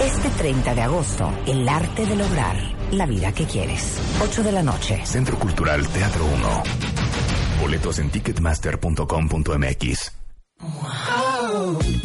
Este 30 de agosto, el arte de lograr la vida que quieres. 8 de la noche. Centro Cultural Teatro 1. Boletos en ticketmaster.com.mx.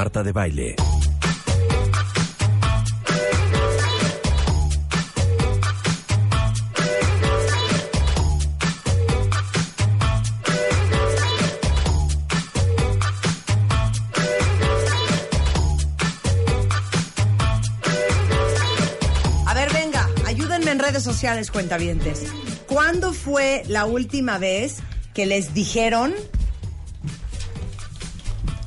Marta de Baile. A ver, venga, ayúdenme en redes sociales, cuentavientes. ¿Cuándo fue la última vez que les dijeron,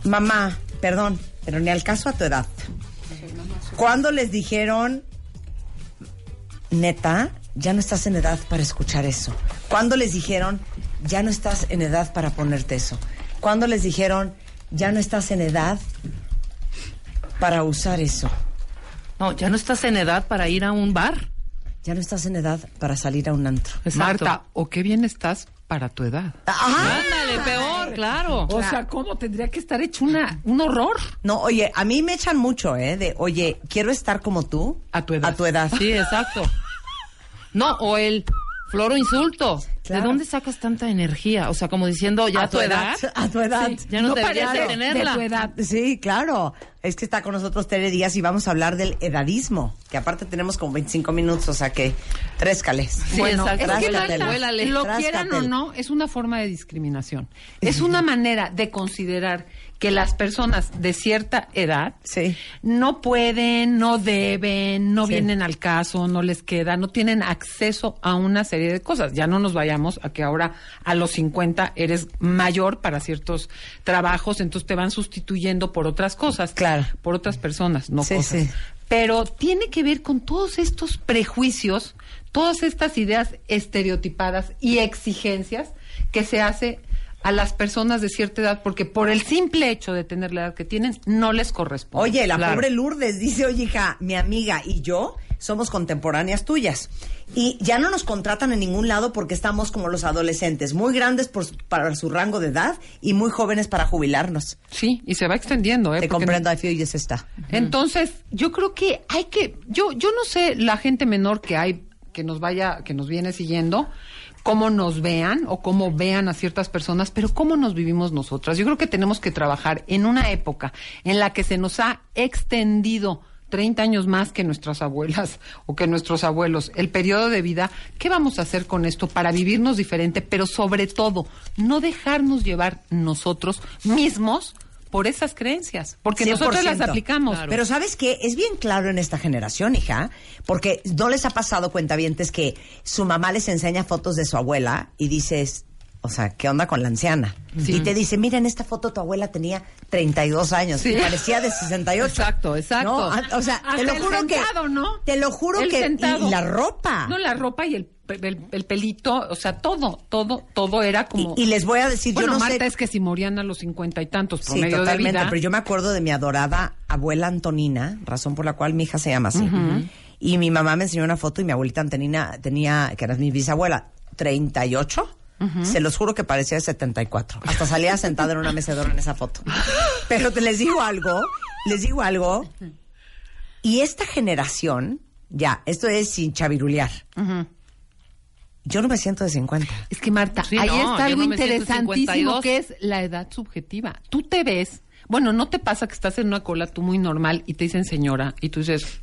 mamá, perdón, pero ni al caso a tu edad? ¿Cuándo les dijeron, neta, ya no estás en edad para escuchar eso? ¿Cuándo les dijeron, ya no estás en edad para ponerte eso? ¿Cuándo les dijeron, ya no estás en edad para usar eso? No, ya no estás en edad para ir a un bar. Ya no estás en edad para salir a un antro. Exacto. Marta, o qué bien estás para tu edad. Ajá. Ándale, peor, claro. O sea, ¿cómo tendría que estar hecho una, un horror? No, oye, a mí me echan mucho, ¿eh? De, oye, quiero estar como tú. A tu edad. A tu edad. Sí, exacto. No, o el floro insulto. Claro. ¿De dónde sacas tanta energía? O sea, como diciendo, ya a tu edad. A tu edad. Sí, ya no, deberías parece de tenerla. de tu edad. Sí, claro. Es que está con nosotros Tere Díaz y vamos a hablar del edadismo. Que aparte tenemos como 25 minutos, o sea que tréscales. Sí, bueno, exacto. es que Tráscatel. Marta, Huélale. lo quieran o no, es una forma de discriminación. Es una manera de considerar que las personas de cierta edad Sí. no pueden, no deben, no Sí. vienen al caso, no les queda, no tienen acceso a una serie de cosas. Ya no nos vayamos a que ahora a los 50 eres mayor para ciertos trabajos, entonces te van sustituyendo por otras cosas. Claro. Por otras personas, no Sí, cosas. Pero tiene que ver con todos estos prejuicios, todas estas ideas estereotipadas y exigencias que se hace a las personas de cierta edad porque por el simple hecho de tener la edad que tienen no les corresponde. Oye, la Claro. pobre Lourdes dice, oye, hija, mi amiga y yo somos contemporáneas tuyas. Y ya no nos contratan en ningún lado porque estamos como los adolescentes, muy grandes por para su rango de edad y muy jóvenes para jubilarnos. Sí, y se va extendiendo, ¿eh? Te Porque comprendo, I feel yes está. Entonces, yo creo que hay que, yo, yo no sé la gente menor que hay, que nos vaya, que nos viene siguiendo, cómo nos vean o cómo vean a ciertas personas, pero cómo nos vivimos nosotras. Yo creo que tenemos que trabajar en una época en la que se nos ha extendido 30 años más que nuestras abuelas o que nuestros abuelos, el periodo de vida, ¿qué vamos a hacer con esto para vivirnos diferente? Pero sobre todo, no dejarnos llevar nosotros mismos por esas creencias, porque nosotros las 100%. aplicamos. Pero ¿sabes qué? Es bien claro en esta generación, hija, porque no les ha pasado cuentavientes que su mamá les enseña fotos de su abuela y dices, o sea, ¿qué onda con la anciana? Y te dice, mira, en esta foto tu abuela tenía 32 años Sí. y parecía de 68. Exacto, exacto. No, a- o sea, te lo el juro sentado, que... ¿no? Te lo juro El que... Y la ropa. No, la ropa y el, el, el pelito, o sea, todo, todo, todo era como... Y, y les voy a decir, bueno, yo no Marta, sé... es que si morían a los cincuenta y tantos Sí, promedio de totalmente, vida... pero yo me acuerdo de mi adorada abuela Antonina, razón por la cual mi hija se llama así. Y mi mamá me enseñó una foto y mi abuelita Antonina tenía, que era mi bisabuela, 38. Se los juro que parecía de 74. Hasta salía sentada en una mecedora en esa foto. Pero te les digo algo, les digo algo. Y esta generación, ya, esto es sin chavirulear. Yo no me siento de 50. Es que Marta, Sí, ahí no, está algo no interesantísimo 52. que es la edad subjetiva. Tú te ves, bueno, no te pasa que estás en una cola tú muy normal y te dicen señora y tú dices,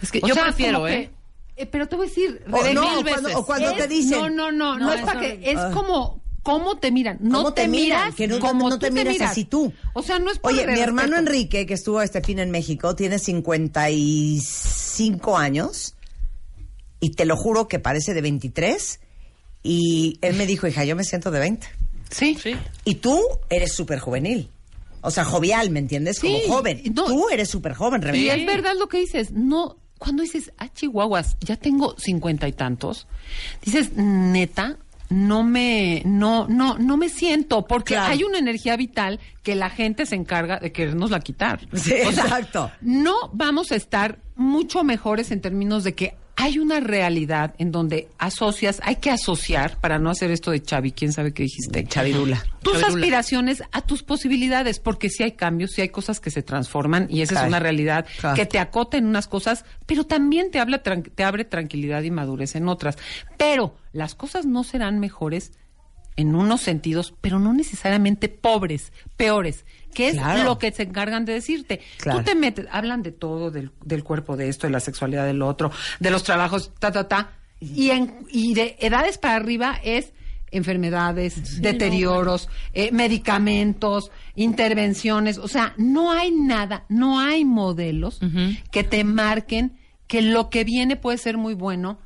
Es que O yo sea, prefiero, ¿eh? que eh, pero te voy a decir, O no, mil cuando- o cuando Es- te dicen- No, no, no, no, No, es para que, es Ah. como, ¿cómo te miran? No ¿Cómo te, miran? miras Que no, como no te miras así tú. O sea, no es por Oye, mi respeto. hermano Enrique, que estuvo este fin en México, tiene 55 años y te lo juro que parece de 23 y él me dijo, hija, yo me siento de 20. Sí. Sí. Y tú eres súper juvenil. O sea, jovial, ¿me entiendes? Como Sí, joven. no. tú eres súper joven, Y Rebeca. es verdad lo que dices, no, cuando dices, ah, chihuahuas, ya tengo cincuenta y tantos, dices, neta, no me, no, no, no me siento, porque Claro. hay una energía vital que la gente se encarga de querernosla quitar. Sí, exacto. No vamos a estar mucho mejores en términos de que hay una realidad en donde asocias, hay que asociar, para no hacer esto de Chavi, quién sabe qué dijiste. Chavirula. Tus Chavirula. aspiraciones a tus posibilidades, porque sí hay cambios, sí hay cosas que se transforman y esa Claro. es una realidad Claro. que te acota en unas cosas, pero también te habla te abre tranquilidad y madurez en otras. Pero las cosas no serán mejores en unos sentidos, pero no necesariamente pobres, peores, que es Claro. lo que se encargan de decirte. Claro. Tú te metes, hablan de todo, del, del cuerpo de esto, de la sexualidad del otro, de los trabajos, ta, ta, ta, y, en, y de edades para arriba es enfermedades, deterioros, eh, medicamentos, intervenciones, o sea, no hay nada, no hay modelos que te marquen que lo que viene puede ser muy bueno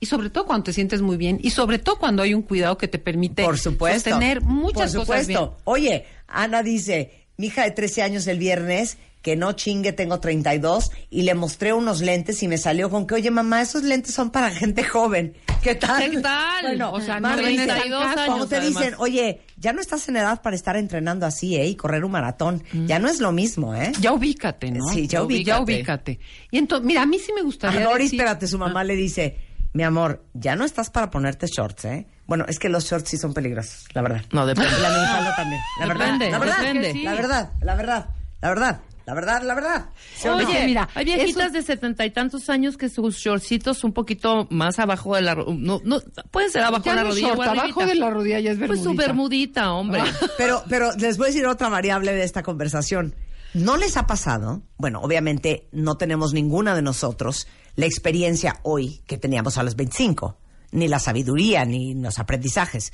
y sobre todo cuando te sientes muy bien y sobre todo cuando hay un cuidado que te permite Por supuesto. sostener muchas Por cosas bien. supuesto. Oye, Ana dice, mi hija de 13 años el viernes, que no chingue, tengo 32, y le mostré unos lentes y me salió con que, oye, mamá, esos lentes son para gente joven. ¿Qué tal? ¿Qué tal? Bueno, O sea, dice, 32 años, Cuando te además. dicen, oye, ya no estás en edad para estar entrenando así, ¿eh? Y correr un maratón. Ya no es lo mismo, ¿eh? Ya ubícate, ¿no? Sí, ya Ya ubícate. ubícate. Y entonces, mira, a mí sí me gustaría Doris, decir- espérate, su mamá le dice, mi amor, ya no estás para ponerte shorts, ¿eh? Bueno, es que los shorts sí son peligrosos, la verdad. No, depende. La minifalda también. La verdad, la verdad, depende. la verdad, la verdad, la verdad, la verdad, la verdad. ¿Sí o no? Oye, mira, hay viejitas eso- de setenta y tantos años que sus shortcitos un poquito más abajo de la no, no puede ser abajo Ya de la rodilla short, o abajo de la rodilla ya es Pues su bermudita. bermudita, hombre. Pero, pero les voy a decir otra variable de esta conversación. ¿No les ha pasado? Bueno, obviamente no tenemos ninguna de nosotros la experiencia hoy que teníamos a los 25, ni la sabiduría, ni los aprendizajes.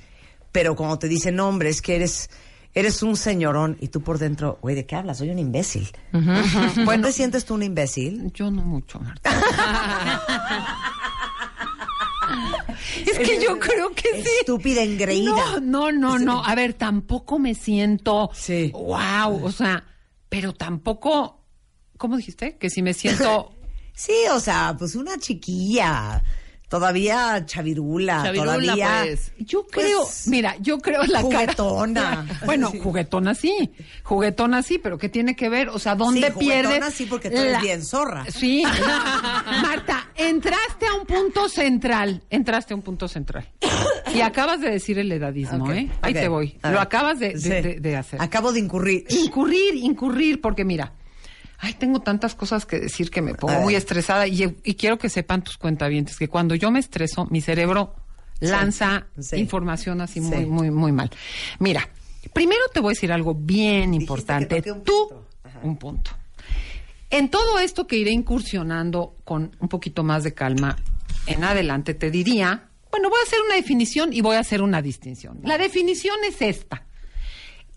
Pero cuando te dicen, no, hombre, es que eres, eres un señorón y tú por dentro, güey, ¿de qué hablas? Soy un imbécil. Bueno, ¿No te sientes tú un imbécil? yo no mucho, Marta. es que yo creo que sí. Estúpida, engreída. No, no, no, no. A ver, tampoco me siento. Sí. Wow, o sea, pero tampoco. ¿Cómo dijiste? Que si me siento. Sí, o sea, pues una chiquilla, todavía chavirula, Chavirula, todavía... pues. Yo Pues, creo, mira, yo creo la juguetona. cara. Bueno, Sí. juguetona sí, juguetona sí, pero ¿qué tiene que ver? O sea, ¿dónde Sí, juguetona pierdes? sí, porque tú eres bien zorra. Sí. Marta, entraste a un punto central, entraste a un punto central. Y acabas de decir el edadismo, ¿eh? Ahí te voy. Lo acabas de, de- Sí. de- de hacer. Acabo de incurrir. Incurrir, incurrir, porque mira, ay, tengo tantas cosas que decir que me pongo muy estresada y, y quiero que sepan tus cuentavientes que cuando yo me estreso, mi cerebro lanza sí. información así Sí. muy, muy, muy mal. Mira, primero te voy a decir algo bien importante. un Tú. Ajá. un punto. En todo esto que iré incursionando con un poquito más de calma en adelante, te diría, bueno, voy a hacer una definición y voy a hacer una distinción. La definición es esta.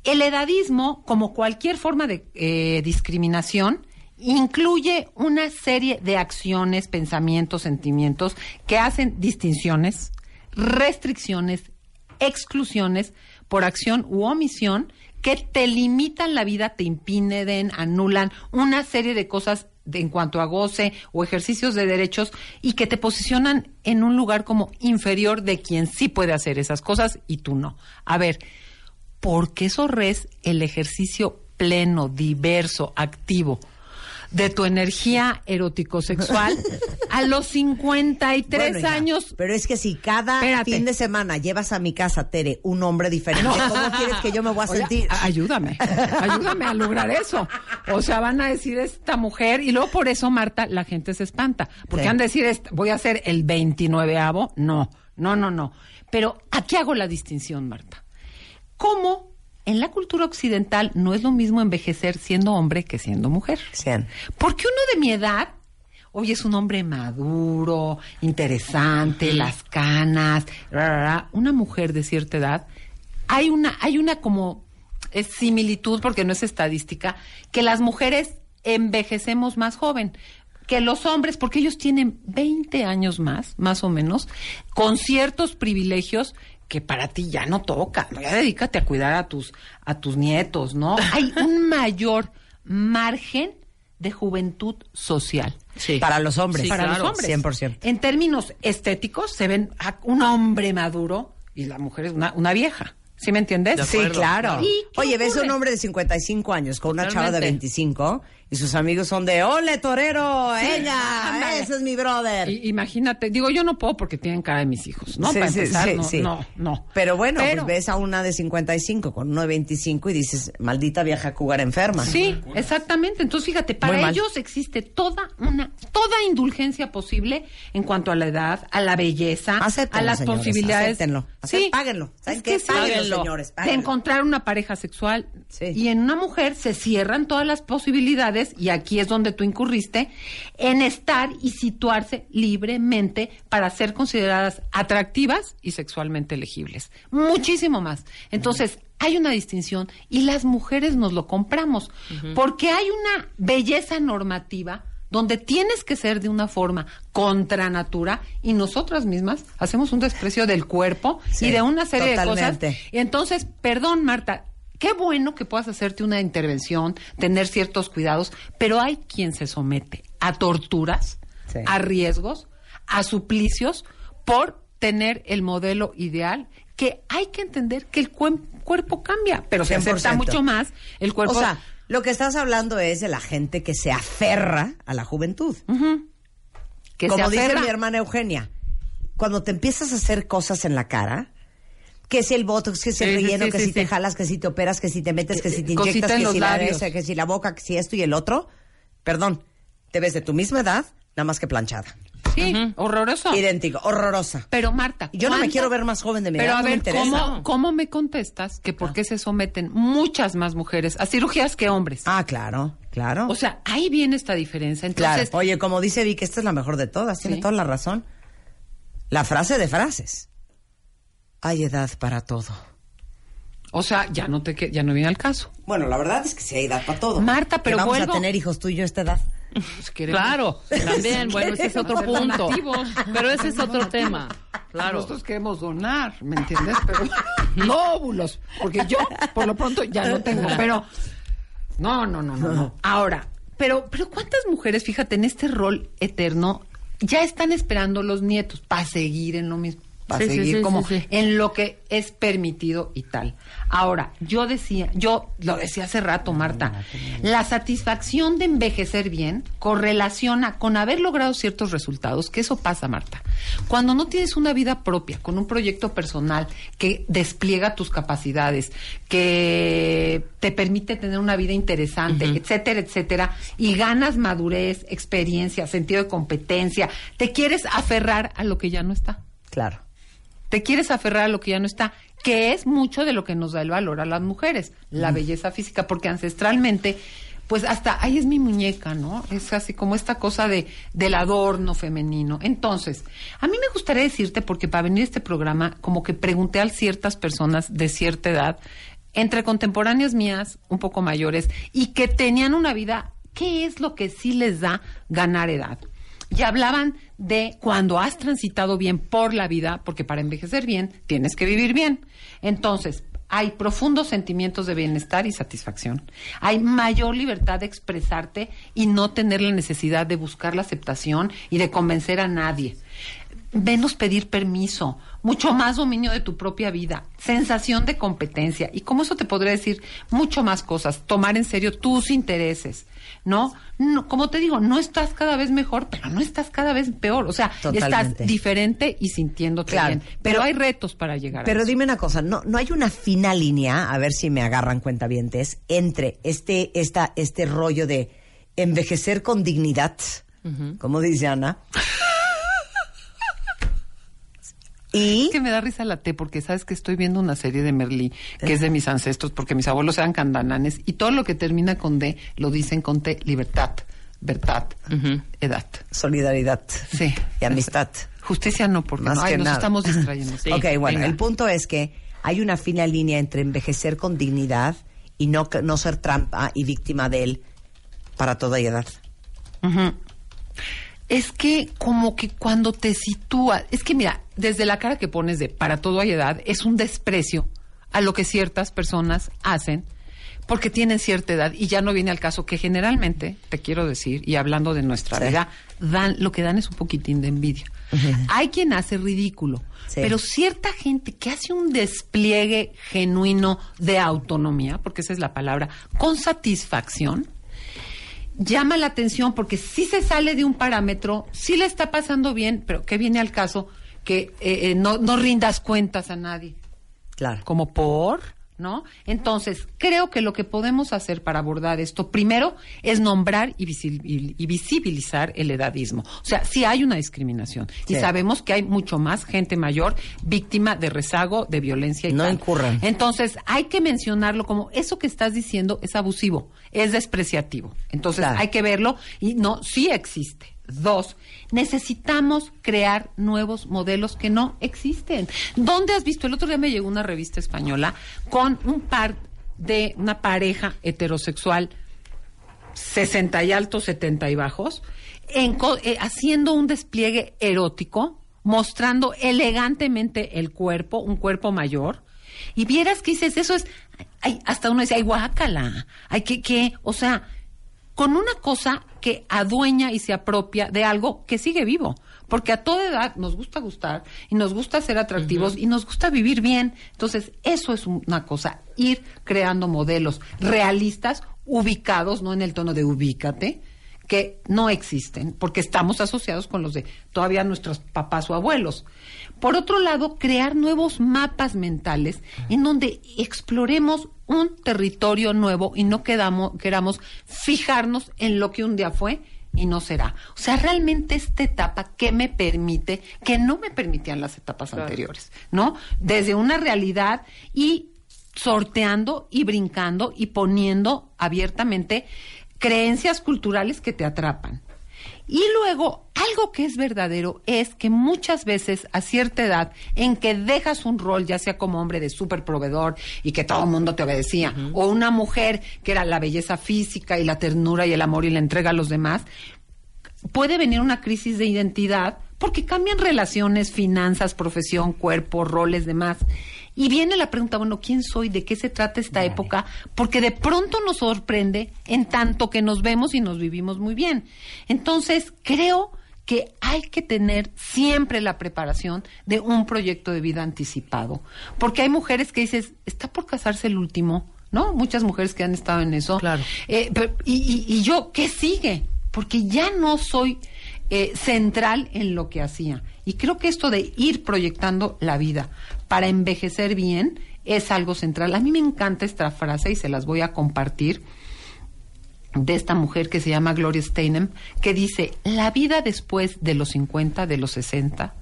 El edadismo, como cualquier forma de eh, discriminación, incluye una serie de acciones, pensamientos, sentimientos que hacen distinciones, restricciones, exclusiones por acción u omisión que te limitan la vida, te impiden, anulan una serie de cosas de- en cuanto a goce o ejercicios de derechos y que te posicionan en un lugar como inferior de quien sí puede hacer esas cosas y tú no. A ver, ¿por qué sorres el ejercicio pleno, diverso, activo de tu energía erótico-sexual a los 53 Bueno, hija, años? Pero es que si cada Espérate. fin de semana llevas a mi casa, Tere, un hombre diferente, ¿cómo quieres que yo me voy a Oye, sentir? ayúdame, ayúdame a lograr eso. O sea, van a decir esta mujer y luego por eso, Marta, la gente se espanta. Porque Sí. van a decir, voy a hacer el 29avo. No, no, no, no. Pero aquí hago la distinción, Marta. ¿Cómo en la cultura occidental no es lo mismo envejecer siendo hombre que siendo mujer? Porque uno de mi edad, oye, es un hombre maduro, interesante, las canas, ra, ra, ra. una mujer de cierta edad, hay una, hay una como es similitud, porque no es estadística, que las mujeres envejecemos más joven que los hombres, porque ellos tienen 20 años más, más o menos, con ciertos privilegios que para ti ya no toca. Ya dedícate a cuidar a tus, a tus nietos, ¿no? Hay un mayor margen de juventud social. Sí. Para los hombres. Sí, para claro. los hombres. 100%. En términos estéticos, se ven a un hombre maduro y la mujer es una, una vieja. ¿Sí me entiendes? De Sí, claro. claro. ¿Y qué Oye, ves a un hombre de 55 años con una chava de Totalmente. 25 y sus amigos son de, ¡Ole, torero! ¡Ella! ándale. ¡Ese es mi brother! I- imagínate, digo, yo no puedo porque tienen cara de mis hijos, ¿no? Sí, Para sí, empezar, sí, no, sí. no, no. Pero bueno, Pero- pues ves a una de 55 con uno de 25 y dices, maldita vieja cougar enferma. Sí, exactamente. Entonces, fíjate, para ellos existe toda una, toda indulgencia posible en cuanto a la edad, a la belleza, Acéptenlo, a las señores, posibilidades. acéptenlo. Acep- páguenlo. ¿Saben Es qué? que sí. Páguenlo, Páguenlo. señores. de encontrar una pareja sexual. Sí. Y en una mujer se cierran todas las posibilidades, y aquí es donde tú incurriste, en estar y situarse libremente para ser consideradas atractivas y sexualmente elegibles. Muchísimo más. Entonces, hay una distinción y las mujeres nos lo compramos, porque hay una belleza normativa donde tienes que ser de una forma contra natura y nosotras mismas hacemos un desprecio del cuerpo Sí, y de una serie totalmente. de cosas. Y entonces, perdón, Marta, qué bueno que puedas hacerte una intervención, tener ciertos cuidados, pero hay quien se somete a torturas, Sí. a riesgos, a suplicios por tener el modelo ideal que hay que entender que el cuerpo cambia, pero se acepta 100%. mucho más el cuerpo. O sea, lo que estás hablando es de la gente que se aferra a la juventud. que Como se dice mi hermana Eugenia, cuando te empiezas a hacer cosas en la cara, que si el botox, que si el Sí, relleno, sí, que sí, si te jalas, que si te operas, que si te metes, que si te Cosita inyectas, que si la que si la boca, que si esto y el otro, perdón, te ves de tu misma edad, nada más que planchada. Sí, horroroso. Idéntico, horrorosa. Pero Marta, yo no me ¿cuántas- quiero ver más joven de mi Pero edad, a no me ver. ¿cómo, ¿cómo me contestas que por qué se someten muchas más mujeres a cirugías que hombres? Ah, claro, claro. O sea, ahí viene esta diferencia. claro. Entonces, Oye, como dice Vic, esta es la mejor de todas, tiene toda la razón. La frase de frases. Hay edad para todo. o sea, ya no te ya no viene al caso. Bueno, la verdad es que sí hay edad para todo. Marta, Que pero vamos vuelvo- a tener hijos tú y yo a esta edad. Pues, Claro, también, bueno, ese es otro punto. Pero ese es otro tema. Claro. Nosotros queremos donar, ¿me entiendes? Pero no óvulos, porque yo por lo pronto ya no tengo, pero no, no, no, no, no. Ahora, pero pero cuántas mujeres, fíjate, en este rol eterno ya están esperando los nietos para seguir en lo mismo, para Sí, seguir sí, como en lo que es permitido y tal. Ahora, yo decía, yo lo decía hace rato, Marta, la satisfacción de envejecer bien correlaciona con haber logrado ciertos resultados, que eso pasa, Marta. Cuando no tienes una vida propia, con un proyecto personal que despliega tus capacidades, que te permite tener una vida interesante, etcétera, etcétera, y ganas madurez, experiencia, sentido de competencia, te quieres aferrar a lo que ya no está Claro. Te quieres aferrar a lo que ya no está, que es mucho de lo que nos da el valor a las mujeres, la belleza física, porque ancestralmente, pues hasta ahí es mi muñeca, ¿no? Es así como esta cosa de del adorno femenino. Entonces, a mí me gustaría decirte, porque para venir a este programa, como que pregunté a ciertas personas de cierta edad, entre contemporáneas mías, un poco mayores, y que tenían una vida, ¿qué es lo que sí les da ganar edad? Y hablaban de cuando has transitado bien por la vida, porque para envejecer bien tienes que vivir bien. Entonces, hay profundos sentimientos de bienestar y satisfacción. Hay mayor libertad de expresarte y no tener la necesidad de buscar la aceptación y de convencer a nadie. Menos pedir permiso, mucho más dominio de tu propia vida, sensación de competencia. Y como eso te podría decir mucho más cosas, tomar en serio tus intereses, ¿no? no como te digo, no estás cada vez mejor, pero no estás cada vez peor. O sea, Totalmente. estás diferente y sintiéndote Claro, bien. pero- Pero, hay retos para llegar a Pero dime una cosa, no, no hay una fina línea, a ver si me agarran cuentavientes, entre este, esta, este rollo de envejecer con dignidad, como dice Ana, y Es que me da risa la T porque sabes que estoy viendo una serie de Merlí que es de mis ancestros porque mis abuelos eran candananes y todo lo que termina con D lo dicen con T, libertad, verdad, edad. Solidaridad. Sí. Y amistad. Justicia no, porque Más no, ay, que nos nada. estamos distrayendo. Sí, ok, bueno, venga. el punto es que hay una fina línea entre envejecer con dignidad y no, no ser trampa y víctima de él para toda edad. Ujú. Es que como que cuando te sitúas, es que mira, desde la cara que pones de para todo hay edad, es un desprecio a lo que ciertas personas hacen porque tienen cierta edad y ya no viene al caso que generalmente, te quiero decir, y hablando de nuestra Sí. vida, dan, lo que dan es un poquitín de envidia. Hay quien hace ridículo, Sí. pero cierta gente que hace un despliegue genuino de autonomía, porque esa es la palabra, con satisfacción, llama la atención porque sí se sale de un parámetro, sí le está pasando bien, pero que viene al caso que eh, eh, no, no rindas cuentas a nadie. Claro. Como por, ¿no? Entonces, creo que lo que podemos hacer para abordar esto, primero, es nombrar y, visibil- y visibilizar el edadismo. O sea, sí hay una discriminación. Y sabemos que hay mucho más gente mayor víctima de rezago, de violencia y No tal. incurran. Entonces, hay que mencionarlo como eso que estás diciendo es abusivo, es despreciativo. Entonces, Claro. hay que verlo y no, sí existe. Dos, necesitamos crear nuevos modelos que no existen. ¿Dónde has visto? El otro día me llegó una revista española con un par de una pareja heterosexual 60 y altos, 70 y bajos, eh, haciendo un despliegue erótico, mostrando elegantemente el cuerpo, un cuerpo mayor. Y vieras que dices, eso es, ay, hasta uno dice, ay, guácala, ay, que, que, o sea, con una cosa que adueña y se apropia de algo que sigue vivo. Porque a toda edad nos gusta gustar y nos gusta ser atractivos y nos gusta vivir bien. Entonces, eso es una cosa, ir creando modelos realistas, ubicados, no en el tono de ubícate, que no existen, porque estamos asociados con los de todavía nuestros papás o abuelos. Por otro lado, crear nuevos mapas mentales en donde exploremos un territorio nuevo y no quedamos, queramos fijarnos en lo que un día fue y no será. O sea, realmente esta etapa que me permite, que no me permitían las etapas anteriores, ¿no? Desde una realidad y sorteando y brincando y poniendo abiertamente creencias culturales que te atrapan. Y luego, algo que es verdadero es que muchas veces a cierta edad en que dejas un rol, ya sea como hombre de súper proveedor y que todo el mundo te obedecía, o una mujer que era la belleza física y la ternura y el amor y la entrega a los demás, puede venir una crisis de identidad porque cambian relaciones, finanzas, profesión, cuerpo, roles, demás. Y viene la pregunta, bueno, ¿quién soy? ¿De qué se trata esta época? Porque de pronto nos sorprende en tanto que nos vemos y nos vivimos muy bien. Entonces, creo que hay que tener siempre la preparación de un proyecto de vida anticipado. Porque hay mujeres que dices, está por casarse el último, ¿no? Muchas mujeres que han estado en eso. Claro. Eh, pero- y, y- y yo, ¿qué sigue? Porque ya no soy eh, central en lo que hacía. Y creo que esto de ir proyectando la vida para envejecer bien es algo central. A mí me encanta esta frase y se las voy a compartir de esta mujer que se llama Gloria Steinem, que dice, la vida después de los 50, de los 60,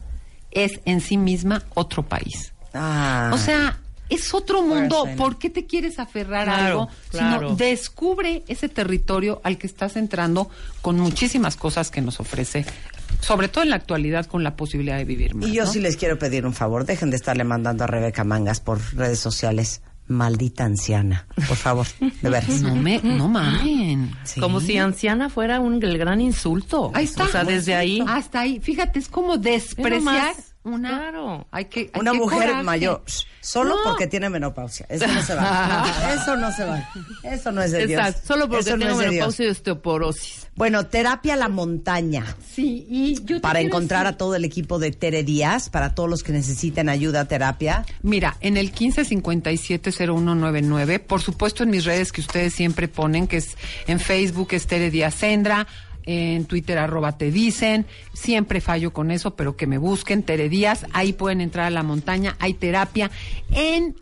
es en sí misma otro país. Ah. O sea, es otro mundo. ¿Por qué te quieres aferrar a algo? claro. Sino descubre ese territorio al que estás entrando con muchísimas cosas que nos ofrece, sobre todo en la actualidad con la posibilidad de vivir más. Y yo ¿no? sí les quiero pedir un favor. Dejen de estarle mandando a Rebeca Mangas por redes sociales. Maldita anciana. Por favor, de veras. No me, no mamen. Sí. Como si anciana fuera un el gran insulto. Ahí está. O sea, desde ahí. Hasta ahí. Fíjate, es como despreciar una. claro. Hay que, hay Una que mujer coraje. mayor. Solo No. porque tiene menopausia. Eso no se va. Eso no se va. Eso no es de Dios. Exacto, solo porque no Dios. menopausia y osteoporosis. Bueno, terapia a la montaña. Sí, y yo Para encontrar decir- a todo el equipo de Tere Díaz, para todos los que necesiten ayuda, terapia. Mira, en el 15570199, por supuesto en mis redes que ustedes siempre ponen, que es en Facebook es Tere Díaz Sendra, en Twitter arroba te dicen, siempre fallo con eso, pero que me busquen, Tere Díaz, ahí pueden entrar a la montaña, hay terapia. En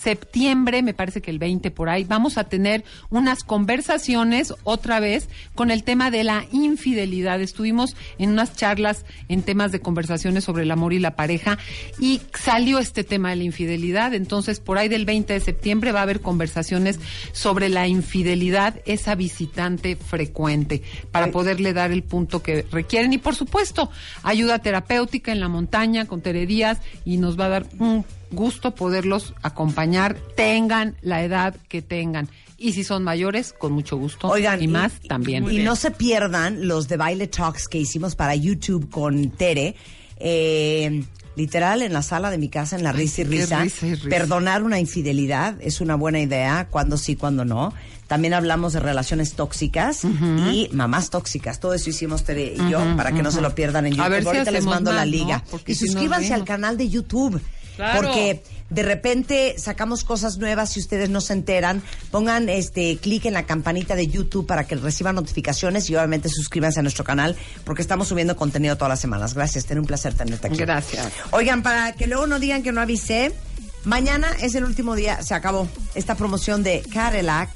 septiembre, me parece que el 20 por ahí, vamos a tener unas conversaciones otra vez con el tema de la infidelidad. Estuvimos en unas charlas en temas de conversaciones sobre el amor y la pareja y salió este tema de la infidelidad. Entonces, por ahí del 20 de septiembre va a haber conversaciones sobre la infidelidad, esa visitante frecuente, para poderle dar el punto que requieren. Y por supuesto, ayuda terapéutica en la montaña con Tere Díaz y nos va a dar un gusto poderlos acompañar, tengan la edad que tengan. Y si son mayores, con mucho gusto. Oigan, y más también. Y no se pierdan los de Baile Talks que hicimos para YouTube con Tere. Eh, literal, en la sala de mi casa, en la risa y risa. risa y risa. Perdonar una infidelidad es una buena idea, cuando sí, cuando no. También hablamos de relaciones tóxicas y mamás tóxicas. Todo eso hicimos Tere y yo para que no se lo pierdan en YouTube. A ver si Ahorita les mando la liga. Y si suscríbanse al canal de YouTube. Claro. Porque de repente sacamos cosas nuevas si ustedes no se enteran. Pongan este clic en la campanita de YouTube para que reciban notificaciones y obviamente suscríbanse a nuestro canal porque estamos subiendo contenido todas las semanas. Gracias, ten un placer tenerte aquí. Gracias. Oigan, para que luego no digan que no avisé, mañana es el último día, se acabó esta promoción de Cadillac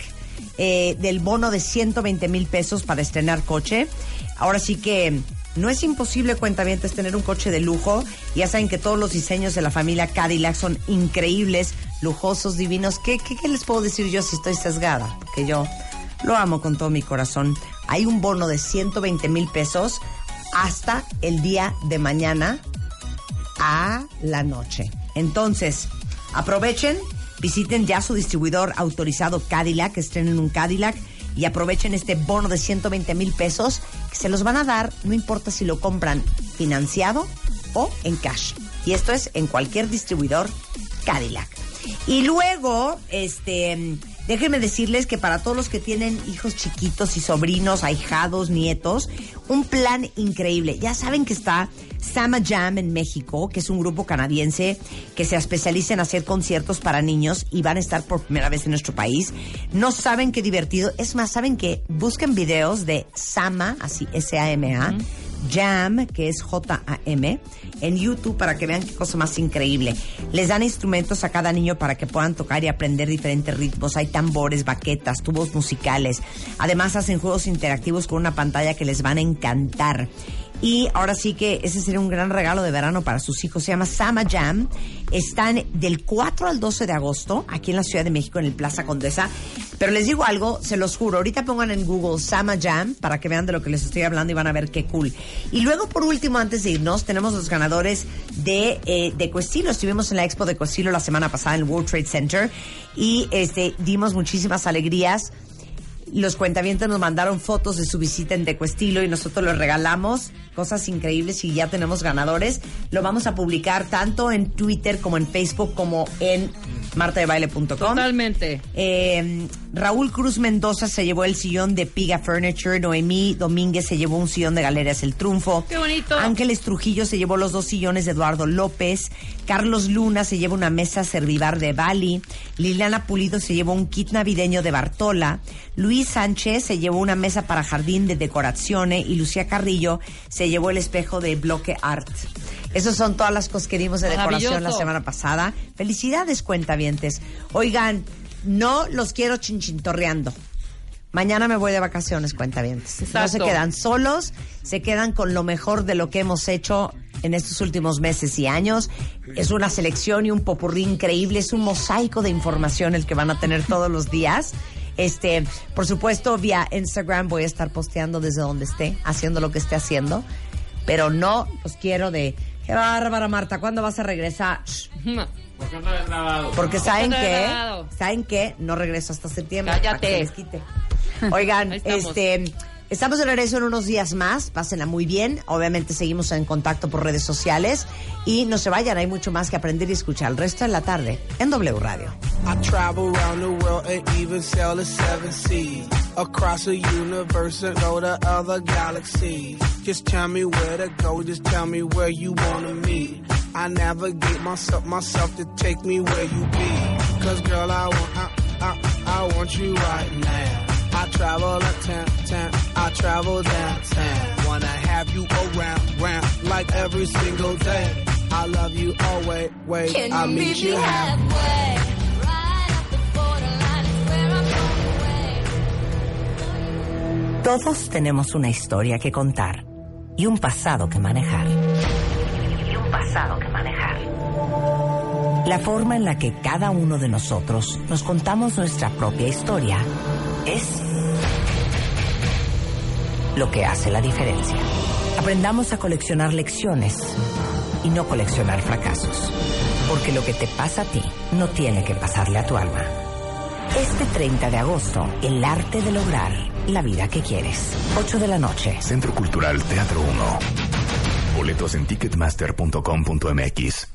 eh, del bono de 120 mil pesos para estrenar coche. Ahora sí que no es imposible, cuentavientes, tener un coche de lujo. Ya saben que todos los diseños de la familia Cadillac son increíbles, lujosos, divinos. ¿Qué, qué, qué les puedo decir yo si estoy sesgada? Que yo lo amo con todo mi corazón. Hay un bono de 120 mil pesos hasta el día de mañana a la noche. Entonces, aprovechen, visiten ya su distribuidor autorizado Cadillac, estrenen un Cadillac y aprovechen este bono de 120 mil pesos que se los van a dar, no importa si lo compran financiado o en cash. Y esto es en cualquier distribuidor Cadillac. Y luego, este, déjenme decirles que para todos los que tienen hijos chiquitos y sobrinos, ahijados, nietos, un plan increíble. Ya saben que está Sama Jam en México, que es un grupo canadiense que se especializa en hacer conciertos para niños y van a estar por primera vez en nuestro país. No saben qué divertido. Es más, saben que busquen videos de Sama, así S-A-M-A. Jam, que es J-A-M, en YouTube para que vean qué cosa más increíble. Les dan instrumentos a cada niño para que puedan tocar y aprender diferentes ritmos. Hay tambores, baquetas, tubos musicales. Además hacen juegos interactivos con una pantalla que les van a encantar. Y ahora sí que ese sería un gran regalo de verano para sus hijos. Se llama Sama Jam. Están del 4 al 12 de agosto aquí en la Ciudad de México, en el Plaza Condesa. Pero les digo algo, se los juro. Ahorita pongan en Google Sama Jam para que vean de lo que les estoy hablando y van a ver qué cool. Y luego, por último, antes de irnos, tenemos los ganadores de, eh, de Cuestilo. Estuvimos en la expo de Cuestilo la semana pasada en el World Trade Center y este, dimos muchísimas alegrías los cuentavientes nos mandaron fotos de su visita en Decoestilo y nosotros les regalamos cosas increíbles y ya tenemos ganadores. Lo vamos a publicar tanto en Twitter como en Facebook como en martadebaile.com. Totalmente. Eh, Raúl Cruz Mendoza se llevó el sillón de Piga Furniture. Noemí Domínguez se llevó un sillón de Galerías El Triunfo. ¡Qué bonito! Ángeles Trujillo se llevó los dos sillones de Eduardo López. Carlos Luna se lleva una mesa servivar de Bali. Liliana Pulido se llevó un kit navideño de Bartola. Luis Sánchez se llevó una mesa para jardín de decorazione. Y Lucía Carrillo se llevó el espejo de Bloque Art. Esas son todas las cosas que dimos de decoración la semana pasada. Felicidades, cuentavientes. Oigan, no los quiero chinchintorreando. Mañana me voy de vacaciones, cuentavientes. No se Exacto. quedan solos, se quedan con lo mejor de lo que hemos hecho en estos últimos meses y años. Es una selección y un popurrí increíble, es un mosaico de información el que van a tener todos los días. Este, por supuesto, vía Instagram voy a estar posteando desde donde esté, haciendo lo que esté haciendo. Pero no los quiero de. Qué bárbara, Marta, ¿cuándo vas a regresar? Shh, Porque saben no he que, grabado? saben que no regreso hasta septiembre. Cállate. para que se les quite. Oigan, este, estamos de regreso en unos días más. Pásenla muy bien. Obviamente seguimos en contacto por redes sociales y no se vayan. Hay mucho más que aprender y escuchar el resto de la tarde en W Radio. I travel around the world and even sail the seven seas. Across the universe and go to other galaxies. Just tell me where to go, just tell me where you wanna meet. I navigate myself, myself to take me where you be. Cause girl, I want, I, I, I want you right now. I travel a temp, temp, I travel downtown. Wanna have you around, round, like every single day. I love you always, oh, wait, wait, I'll meet you halfway. halfway. Todos tenemos una historia que contar y un pasado que manejar. Y un pasado que manejar. La forma en la que cada uno de nosotros nos contamos nuestra propia historia es lo que hace la diferencia. Aprendamos a coleccionar lecciones y no coleccionar fracasos. Porque lo que te pasa a ti no tiene que pasarle a tu alma. Este 30 de agosto, el arte de lograr la vida que quieres. 8 de la noche. Centro Cultural Teatro 1. Boletos en ticketmaster.com.mx.